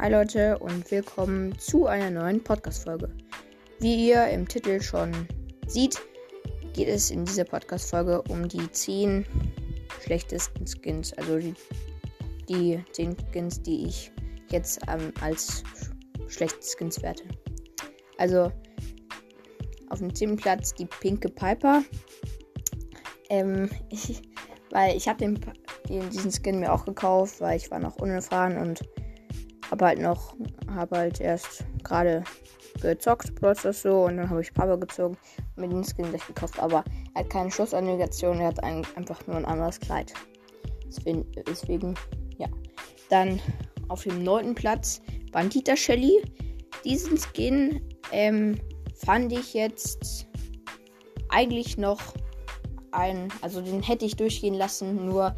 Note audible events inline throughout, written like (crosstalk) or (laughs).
Hi Leute und willkommen zu einer neuen Podcast-Folge. Wie ihr im Titel schon seht, geht es in dieser Podcast-Folge um die 10 schlechtesten Skins. Also die, die 10 Skins, die ich jetzt ähm, als schlechte Skins werte. Also auf dem 10. Platz die pinke Piper. Ähm, ich, (laughs) weil ich habe den, diesen Skin mir auch gekauft, weil ich war noch unerfahren und habe halt noch, habe halt erst gerade gezockt, Brawlstars so, und dann habe ich Papa gezogen mir den Skin gleich gekauft. Aber er hat keine Schussanimation, er hat ein, einfach nur ein anderes Kleid. Deswegen, deswegen, ja. Dann auf dem neunten Platz Bandita Shelly. Diesen Skin ähm, fand ich jetzt eigentlich noch ein, also den hätte ich durchgehen lassen, nur,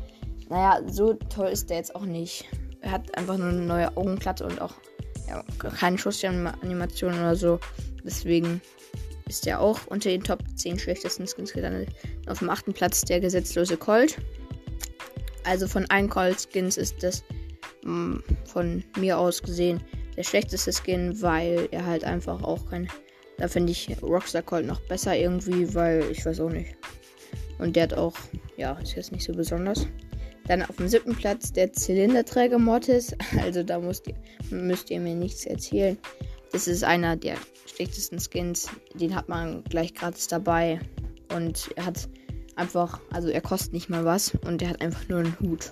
naja, so toll ist der jetzt auch nicht. Er hat einfach nur eine neue Augenplatte und auch ja, keine Schussanimation oder so. Deswegen ist er auch unter den Top 10 schlechtesten Skins gelandet. Auf dem achten Platz der gesetzlose Colt. Also von allen Colt-Skins ist das mh, mm, von mir aus gesehen der schlechteste Skin, weil er halt einfach auch kein. Da finde ich Rockstar Colt noch besser irgendwie, weil ich weiß auch nicht. Und der hat auch, ja, ist jetzt nicht so besonders. Dann auf dem siebten Platz der Zylinderträger Mortis. (laughs) Also da müsst ihr, müsst ihr mir nichts erzählen. Das ist einer der schlechtesten Skins. Den hat man gleich gratis dabei. Und er hat einfach, also er kostet nicht mal was. Und er hat einfach nur einen Hut.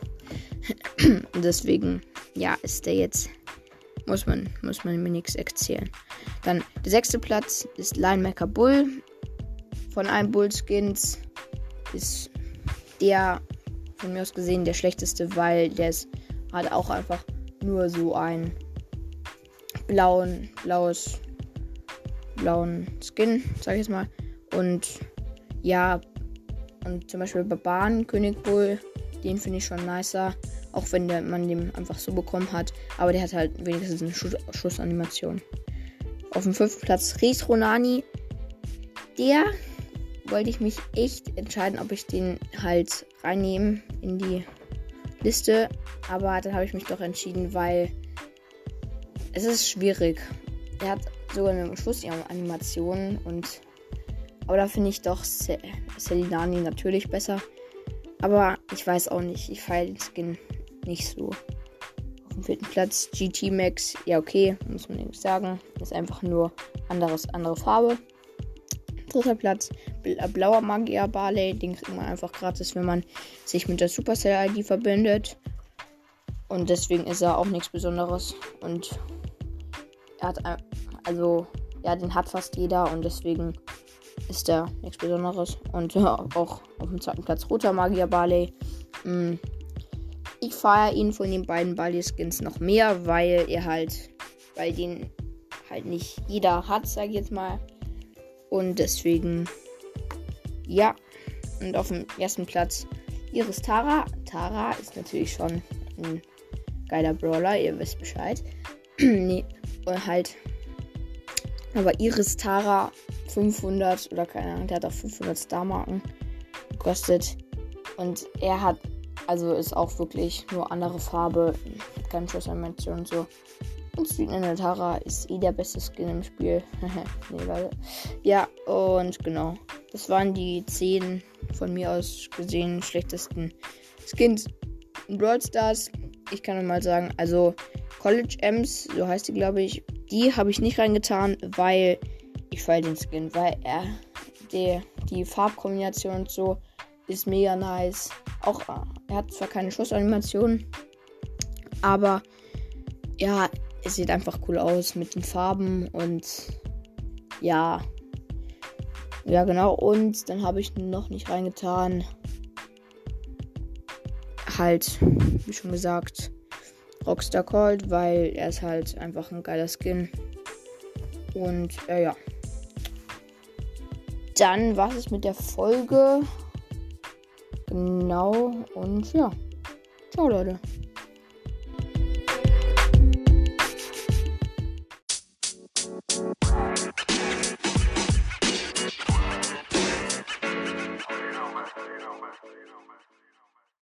(clears throat) und deswegen, ja, ist der jetzt. Muss man, muss man mir nichts erzählen. Dann der sechste Platz ist Linemaker Bull. Von allen Bull-Skins ist der von mir aus gesehen der schlechteste, weil der ist, hat auch einfach nur so ein blauen, blaues, blauen Skin, sag ich jetzt mal. Und ja, und zum Beispiel Barbaren König Bull, den finde ich schon nicer. Auch wenn der, man den einfach so bekommen hat. Aber der hat halt wenigstens eine Schuss, Schussanimation. Auf dem fünften Platz Ries Ronani. Der wollte ich mich echt entscheiden, ob ich den halt reinnehmen in die Liste. Aber dann habe ich mich doch entschieden, weil es ist schwierig. Er hat sogar eine Schussanimation und aber da finde ich doch Selinani natürlich besser. Aber ich weiß auch nicht. Ich feiere den Skin nicht so. Auf dem vierten Platz GT Max. Ja, okay, muss man nicht sagen. Ist einfach nur anderes, andere Farbe. Dritter Platz, äh, blauer Magier Barley. Den kriegt man einfach gratis, wenn man sich mit der Supercell-ID verbindet. Und deswegen ist er auch nichts Besonderes. Und er hat, also, ja, den hat fast jeder und deswegen ist er nichts Besonderes. Und ja, auch auf dem zweiten Platz roter Magier Barley. Hm. Ich feiere ihn von den beiden Barley-Skins noch mehr, weil er halt, weil den halt nicht jeder hat, sag ich jetzt mal. Und deswegen, ja. Und auf dem ersten Platz Iris Tara. Tara ist natürlich schon ein geiler Brawler, ihr wisst Bescheid. (clears throat) nee, halt. Aber Iris Tara 500 oder keine Ahnung, der hat auch 500 Star-Marken gekostet. Und er hat, also ist auch wirklich nur andere Farbe, keine Schussanimation und so. Und Street Ninja Tara ist eh der beste Skin im Spiel. (laughs) nee, Leute. Ja, und genau. Das waren die 10 von mir aus gesehen schlechtesten Skins in Brawl Stars. Ich kann mal sagen, also College Ems, so heißt die, glaube ich, die habe ich nicht reingetan, weil ich feiere den Skin, weil er der, die Farbkombination und so ist mega nice. Auch er hat zwar keine Schussanimation, aber ja, es sieht einfach cool aus mit den Farben und ja. Ja, genau. Und dann habe ich noch nicht reingetan. Halt, wie schon gesagt, Rockstar Cold, weil er ist halt einfach ein geiler Skin. Und äh, ja. Dann war es mit der Folge. Genau. Und ja. Ciao, Leute.